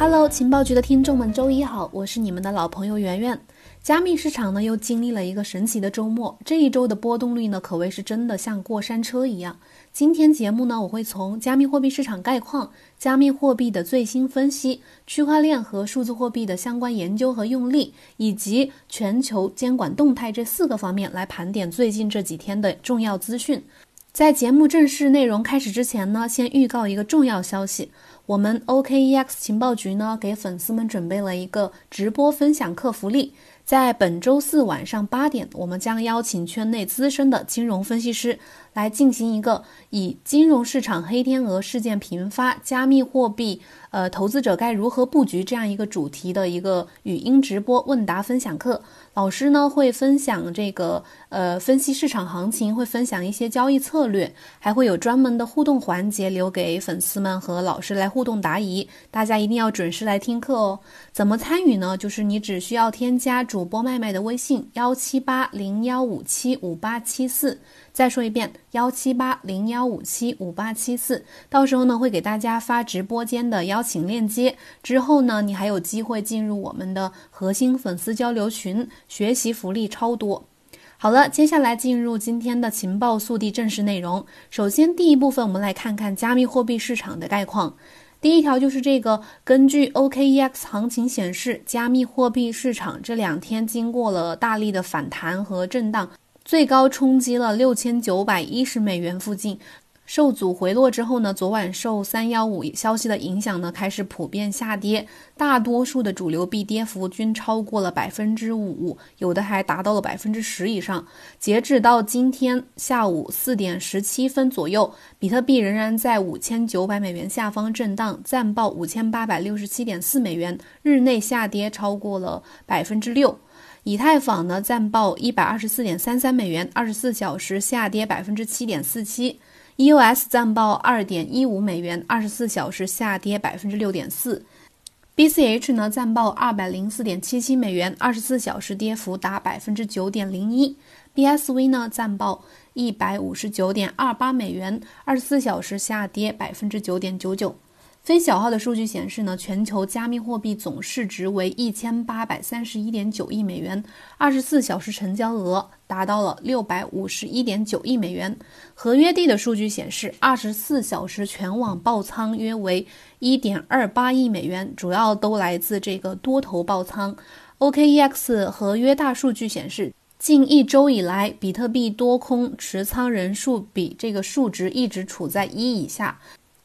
Hello，情报局的听众们，周一好，我是你们的老朋友圆圆。加密市场呢又经历了一个神奇的周末，这一周的波动率呢可谓是真的像过山车一样。今天节目呢我会从加密货币市场概况、加密货币的最新分析、区块链和数字货币的相关研究和用例，以及全球监管动态这四个方面来盘点最近这几天的重要资讯。在节目正式内容开始之前呢，先预告一个重要消息。我们 OKEX 情报局呢，给粉丝们准备了一个直播分享课福利。在本周四晚上八点，我们将邀请圈内资深的金融分析师来进行一个以金融市场黑天鹅事件频发、加密货币呃投资者该如何布局这样一个主题的一个语音直播问答分享课。老师呢会分享这个呃分析市场行情，会分享一些交易策略，还会有专门的互动环节留给粉丝们和老师来互动答疑。大家一定要准时来听课哦。怎么参与呢？就是你只需要添加主播麦麦的微信幺七八零幺五七五八七四。再说一遍，幺七八零幺五七五八七四，到时候呢会给大家发直播间的邀请链接，之后呢你还有机会进入我们的核心粉丝交流群，学习福利超多。好了，接下来进入今天的情报速递正式内容。首先第一部分，我们来看看加密货币市场的概况。第一条就是这个，根据 OKEX 行情显示，加密货币市场这两天经过了大力的反弹和震荡。最高冲击了六千九百一十美元附近，受阻回落之后呢，昨晚受三幺五消息的影响呢，开始普遍下跌，大多数的主流币跌幅均超过了百分之五，有的还达到了百分之十以上。截止到今天下午四点十七分左右，比特币仍然在五千九百美元下方震荡，暂报五千八百六十七点四美元，日内下跌超过了百分之六。以太坊呢暂报一百二十四点三三美元，二十四小时下跌百分之七点四七；EOS 暂报二点一五美元，二十四小时下跌百分之六点四；BCH 呢暂报二百零四点七七美元，二十四小时跌幅达百分之九点零一；BSV 呢暂报一百五十九点二八美元，二十四小时下跌百分之九点九九。非小号的数据显示呢，全球加密货币总市值为一千八百三十一点九亿美元，二十四小时成交额达到了六百五十一点九亿美元。合约地的数据显示，二十四小时全网爆仓约为一点二八亿美元，主要都来自这个多头爆仓。OKEX 合约大数据显示，近一周以来，比特币多空持仓人数比这个数值一直处在一以下。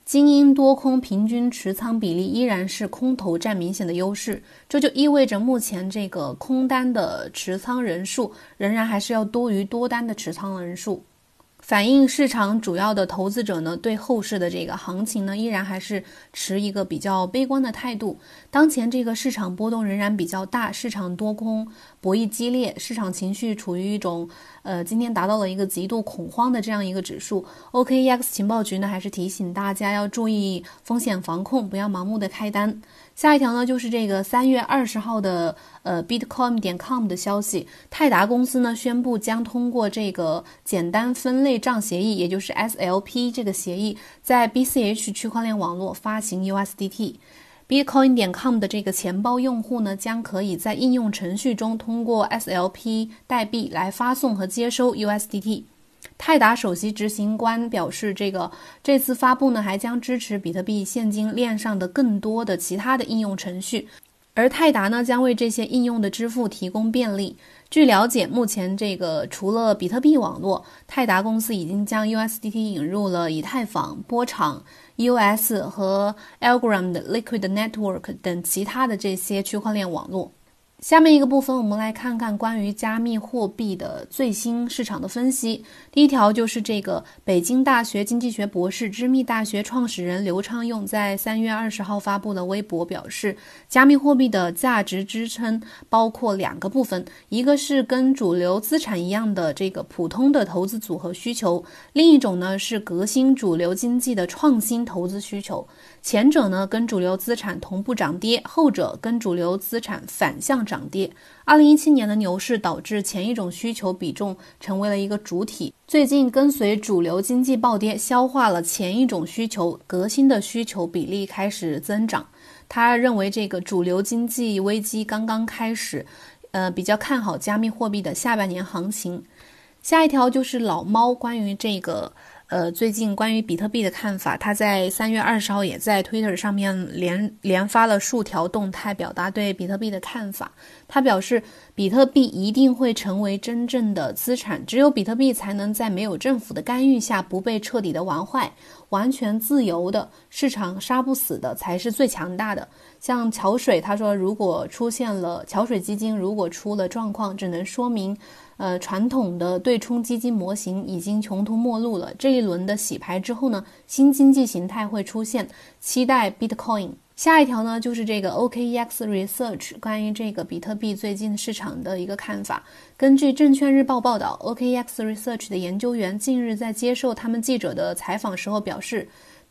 精英多空平均持仓比例依然是空头占明显的优势，这就意味着目前这个空单的持仓人数仍然还是要多于多单的持仓人数。反映市场主要的投资者呢，对后市的这个行情呢，依然还是持一个比较悲观的态度。当前这个市场波动仍然比较大，市场多空博弈激烈，市场情绪处于一种呃，今天达到了一个极度恐慌的这样一个指数。OKEX 情报局呢，还是提醒大家要注意风险防控，不要盲目的开单。下一条呢，就是这个三月二十号的呃，Bitcoin 点 com 的消息，泰达公司呢宣布将通过这个简单分类账协议，也就是 SLP 这个协议，在 BCH 区块链网络发行 USDT。Bitcoin 点 com 的这个钱包用户呢，将可以在应用程序中通过 SLP 代币来发送和接收 USDT。泰达首席执行官表示，这个这次发布呢，还将支持比特币现金链上的更多的其他的应用程序，而泰达呢，将为这些应用的支付提供便利。据了解，目前这个除了比特币网络，泰达公司已经将 USDT 引入了以太坊、波场、EOS 和 Algorand Liquid Network 等其他的这些区块链网络。下面一个部分，我们来看看关于加密货币的最新市场的分析。第一条就是这个北京大学经济学博士、知密大学创始人刘昌用在三月二十号发布的微博表示，加密货币的价值支撑包括两个部分，一个是跟主流资产一样的这个普通的投资组合需求，另一种呢是革新主流经济的创新投资需求。前者呢跟主流资产同步涨跌，后者跟主流资产反向涨。跌。二零一七年的牛市导致前一种需求比重成为了一个主体，最近跟随主流经济暴跌，消化了前一种需求，革新的需求比例开始增长。他认为这个主流经济危机刚刚开始，呃，比较看好加密货币的下半年行情。下一条就是老猫关于这个。呃，最近关于比特币的看法，他在三月二十号也在 Twitter 上面连连发了数条动态，表达对比特币的看法。他表示，比特币一定会成为真正的资产，只有比特币才能在没有政府的干预下不被彻底的玩坏，完全自由的市场杀不死的才是最强大的。像桥水，他说，如果出现了桥水基金如果出了状况，只能说明。呃，传统的对冲基金模型已经穷途末路了。这一轮的洗牌之后呢，新经济形态会出现，期待 Bitcoin。下一条呢，就是这个 OKEX Research 关于这个比特币最近市场的一个看法。根据证券日报报道，OKEX Research 的研究员近日在接受他们记者的采访时候表示。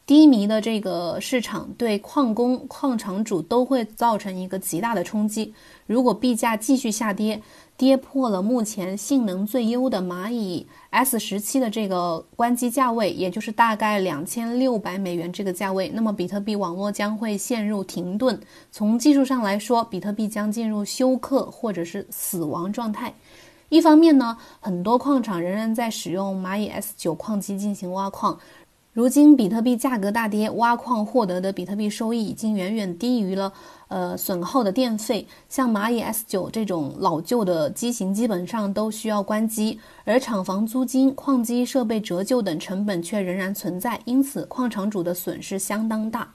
低迷的这个市场对矿工、矿场主都会造成一个极大的冲击。如果币价继续下跌，跌破了目前性能最优的蚂蚁 S 十七的这个关机价位，也就是大概两千六百美元这个价位，那么比特币网络将会陷入停顿。从技术上来说，比特币将进入休克或者是死亡状态。一方面呢，很多矿场仍然在使用蚂蚁 S 九矿机进行挖矿。如今比特币价格大跌，挖矿获得的比特币收益已经远远低于了呃损耗的电费。像蚂蚁 S 九这种老旧的机型，基本上都需要关机，而厂房租金、矿机设备折旧等成本却仍然存在，因此矿场主的损失相当大。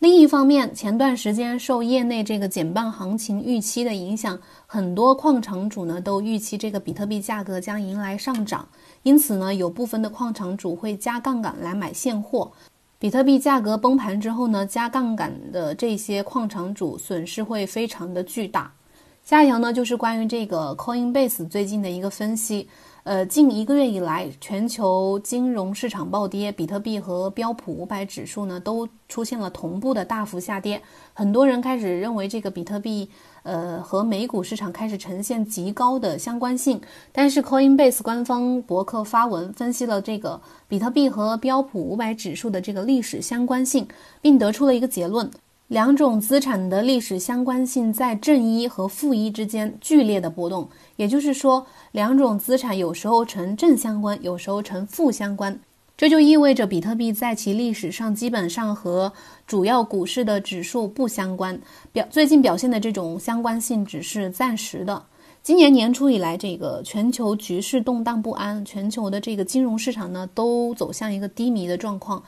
另一方面，前段时间受业内这个减半行情预期的影响，很多矿场主呢都预期这个比特币价格将迎来上涨。因此呢，有部分的矿场主会加杠杆来买现货。比特币价格崩盘之后呢，加杠杆的这些矿场主损失会非常的巨大。下一条呢，就是关于这个 Coinbase 最近的一个分析。呃，近一个月以来，全球金融市场暴跌，比特币和标普五百指数呢都出现了同步的大幅下跌。很多人开始认为这个比特币。呃，和美股市场开始呈现极高的相关性，但是 Coinbase 官方博客发文分析了这个比特币和标普五百指数的这个历史相关性，并得出了一个结论：两种资产的历史相关性在正一和负一之间剧烈的波动。也就是说，两种资产有时候呈正相关，有时候呈负相关。这就意味着比特币在其历史上基本上和主要股市的指数不相关，表最近表现的这种相关性只是暂时的。今年年初以来，这个全球局势动荡不安，全球的这个金融市场呢都走向一个低迷的状况。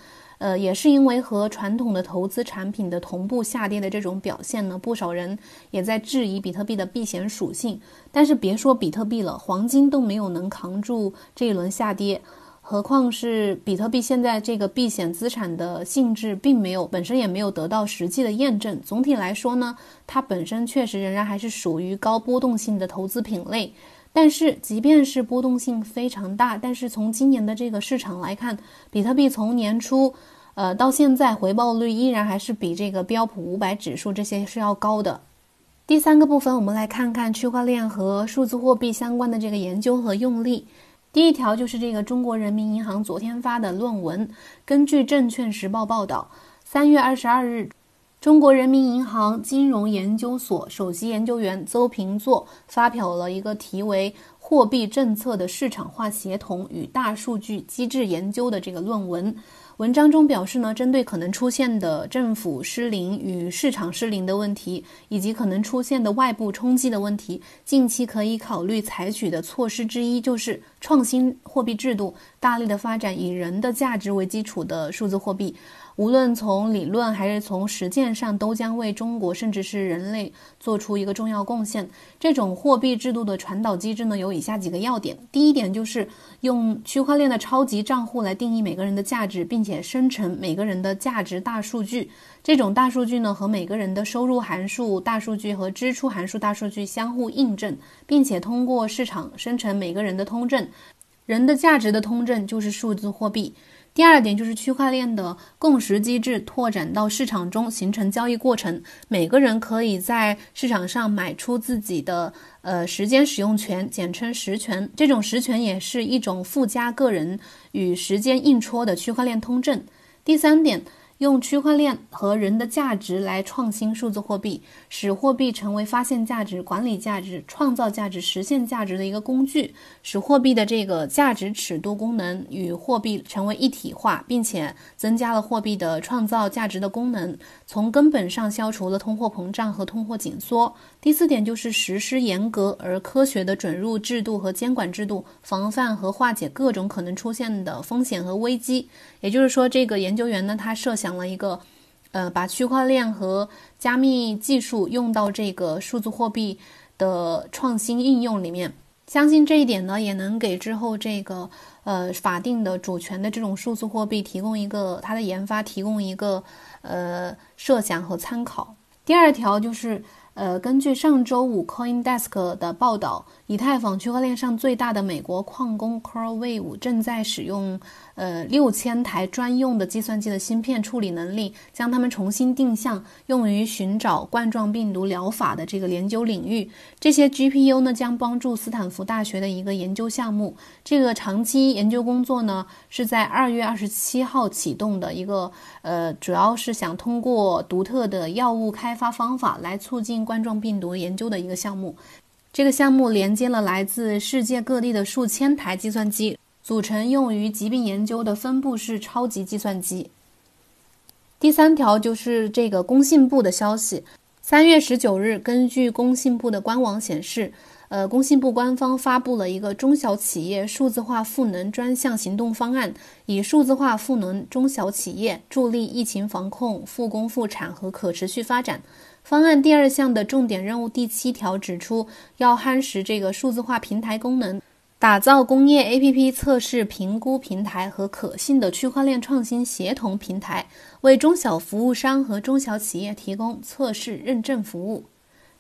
呃，也是因为和传统的投资产品的同步下跌的这种表现呢，不少人也在质疑比特币的避险属性。但是别说比特币了，黄金都没有能扛住这一轮下跌。何况是比特币现在这个避险资产的性质，并没有本身也没有得到实际的验证。总体来说呢，它本身确实仍然还是属于高波动性的投资品类。但是，即便是波动性非常大，但是从今年的这个市场来看，比特币从年初，呃到现在回报率依然还是比这个标普五百指数这些是要高的。第三个部分，我们来看看区块链和数字货币相关的这个研究和用例。第一条就是这个中国人民银行昨天发的论文。根据证券时报报道，三月二十二日，中国人民银行金融研究所首席研究员邹平作发表了一个题为《货币政策的市场化协同与大数据机制研究》的这个论文。文章中表示呢，针对可能出现的政府失灵与市场失灵的问题，以及可能出现的外部冲击的问题，近期可以考虑采取的措施之一就是创新货币制度，大力的发展以人的价值为基础的数字货币。无论从理论还是从实践上，都将为中国甚至是人类做出一个重要贡献。这种货币制度的传导机制呢，有以下几个要点：第一点就是用区块链的超级账户来定义每个人的价值，并且生成每个人的价值大数据。这种大数据呢，和每个人的收入函数大数据和支出函数大数据相互印证，并且通过市场生成每个人的通证。人的价值的通证就是数字货币。第二点就是区块链的共识机制拓展到市场中，形成交易过程，每个人可以在市场上买出自己的呃时间使用权，简称实权。这种实权也是一种附加个人与时间硬戳的区块链通证。第三点。用区块链和人的价值来创新数字货币，使货币成为发现价值、管理价值、创造价值、实现价值的一个工具，使货币的这个价值尺度功能与货币成为一体化，并且增加了货币的创造价值的功能，从根本上消除了通货膨胀和通货紧缩。第四点就是实施严格而科学的准入制度和监管制度，防范和化解各种可能出现的风险和危机。也就是说，这个研究员呢，他设想。了一个，呃，把区块链和加密技术用到这个数字货币的创新应用里面，相信这一点呢，也能给之后这个呃法定的主权的这种数字货币提供一个它的研发提供一个呃设想和参考。第二条就是。呃，根据上周五 CoinDesk 的报道，以太坊区块链上最大的美国矿工 CoreWeave 正在使用呃六千台专用的计算机的芯片处理能力，将它们重新定向，用于寻找冠状病毒疗法的这个研究领域。这些 GPU 呢，将帮助斯坦福大学的一个研究项目。这个长期研究工作呢，是在二月二十七号启动的一个呃，主要是想通过独特的药物开发方法来促进。冠状病毒研究的一个项目，这个项目连接了来自世界各地的数千台计算机，组成用于疾病研究的分布式超级计算机。第三条就是这个工信部的消息，三月十九日，根据工信部的官网显示，呃，工信部官方发布了一个中小企业数字化赋能专项行动方案，以数字化赋能中小企业，助力疫情防控、复工复产和可持续发展。方案第二项的重点任务第七条指出，要夯实这个数字化平台功能，打造工业 APP 测试评估平台和可信的区块链创新协同平台，为中小服务商和中小企业提供测试认证服务。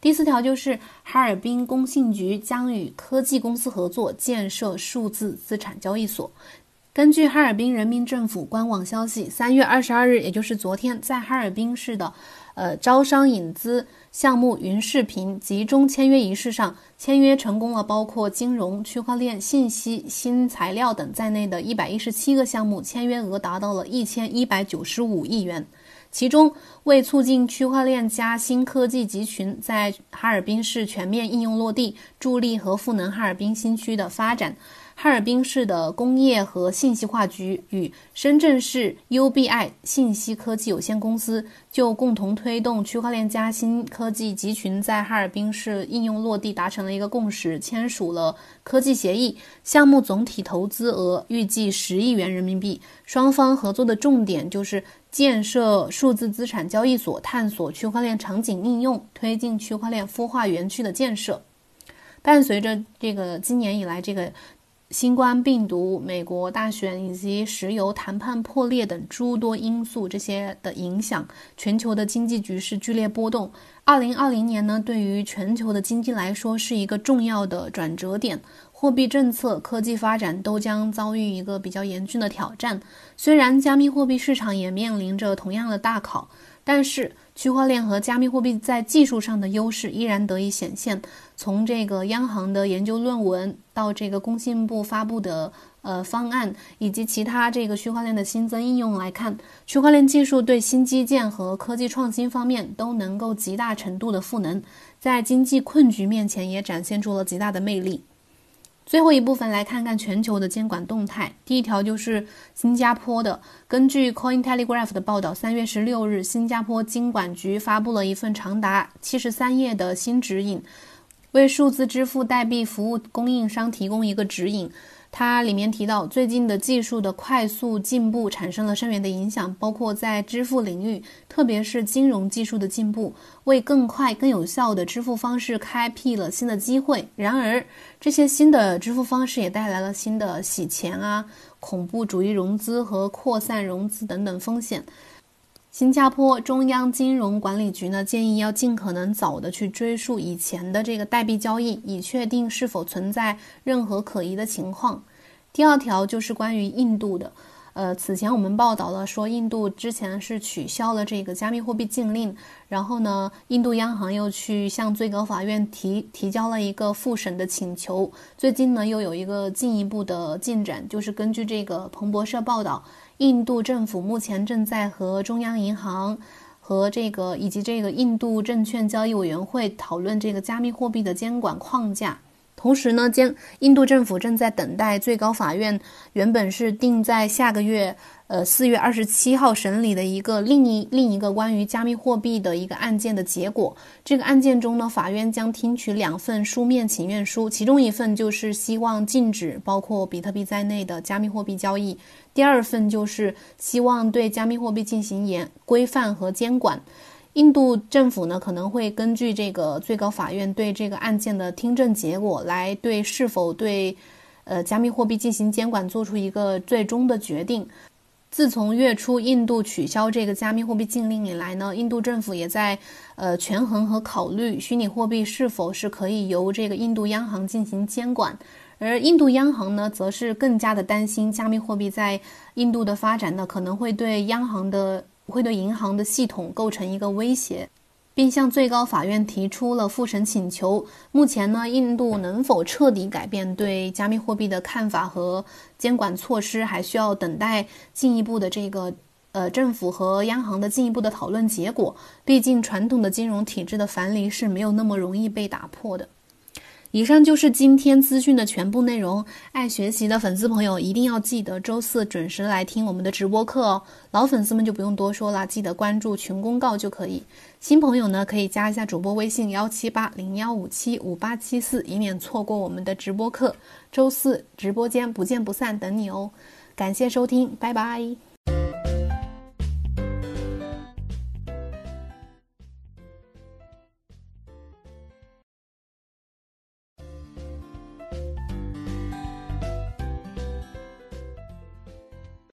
第四条就是哈尔滨工信局将与科技公司合作建设数字资产交易所。根据哈尔滨人民政府官网消息，三月二十二日，也就是昨天，在哈尔滨市的。呃，招商引资项目云视频集中签约仪式上，签约成功了包括金融、区块链、信息、新材料等在内的一百一十七个项目，签约额达到了一千一百九十五亿元。其中，为促进区块链加新科技集群在哈尔滨市全面应用落地，助力和赋能哈尔滨新区的发展。哈尔滨市的工业和信息化局与深圳市 UBI 信息科技有限公司就共同推动区块链加新科技集群在哈尔滨市应用落地达成了一个共识，签署了科技协议。项目总体投资额预计十亿元人民币。双方合作的重点就是建设数字资产交易所，探索区块链场景应用，推进区块链孵化园区的建设。伴随着这个今年以来这个。新冠病毒、美国大选以及石油谈判破裂等诸多因素，这些的影响，全球的经济局势剧烈波动。二零二零年呢，对于全球的经济来说是一个重要的转折点，货币政策、科技发展都将遭遇一个比较严峻的挑战。虽然加密货币市场也面临着同样的大考，但是。区块链和加密货币在技术上的优势依然得以显现。从这个央行的研究论文到这个工信部发布的呃方案，以及其他这个区块链的新增应用来看，区块链技术对新基建和科技创新方面都能够极大程度的赋能，在经济困局面前也展现出了极大的魅力。最后一部分来看看全球的监管动态。第一条就是新加坡的。根据 Coin Telegraph 的报道，三月十六日，新加坡金管局发布了一份长达七十三页的新指引，为数字支付代币服务供应商提供一个指引。它里面提到，最近的技术的快速进步产生了深远的影响，包括在支付领域，特别是金融技术的进步，为更快、更有效的支付方式开辟了新的机会。然而，这些新的支付方式也带来了新的洗钱啊、恐怖主义融资和扩散融资等等风险。新加坡中央金融管理局呢建议要尽可能早的去追溯以前的这个代币交易，以确定是否存在任何可疑的情况。第二条就是关于印度的，呃，此前我们报道了说，印度之前是取消了这个加密货币禁令，然后呢，印度央行又去向最高法院提提交了一个复审的请求。最近呢，又有一个进一步的进展，就是根据这个彭博社报道，印度政府目前正在和中央银行和这个以及这个印度证券交易委员会讨论这个加密货币的监管框架。同时呢，监印度政府正在等待最高法院原本是定在下个月，呃四月二十七号审理的一个另一另一个关于加密货币的一个案件的结果。这个案件中呢，法院将听取两份书面请愿书，其中一份就是希望禁止包括比特币在内的加密货币交易，第二份就是希望对加密货币进行严规范和监管。印度政府呢可能会根据这个最高法院对这个案件的听证结果，来对是否对，呃加密货币进行监管做出一个最终的决定。自从月初印度取消这个加密货币禁令以来呢，印度政府也在呃权衡和考虑虚拟货币是否是可以由这个印度央行进行监管，而印度央行呢则是更加的担心加密货币在印度的发展呢可能会对央行的。会对银行的系统构成一个威胁，并向最高法院提出了复审请求。目前呢，印度能否彻底改变对加密货币的看法和监管措施，还需要等待进一步的这个呃政府和央行的进一步的讨论结果。毕竟，传统的金融体制的樊篱是没有那么容易被打破的。以上就是今天资讯的全部内容。爱学习的粉丝朋友一定要记得周四准时来听我们的直播课哦。老粉丝们就不用多说了，记得关注群公告就可以。新朋友呢，可以加一下主播微信幺七八零幺五七五八七四，以免错过我们的直播课。周四直播间不见不散，等你哦。感谢收听，拜拜。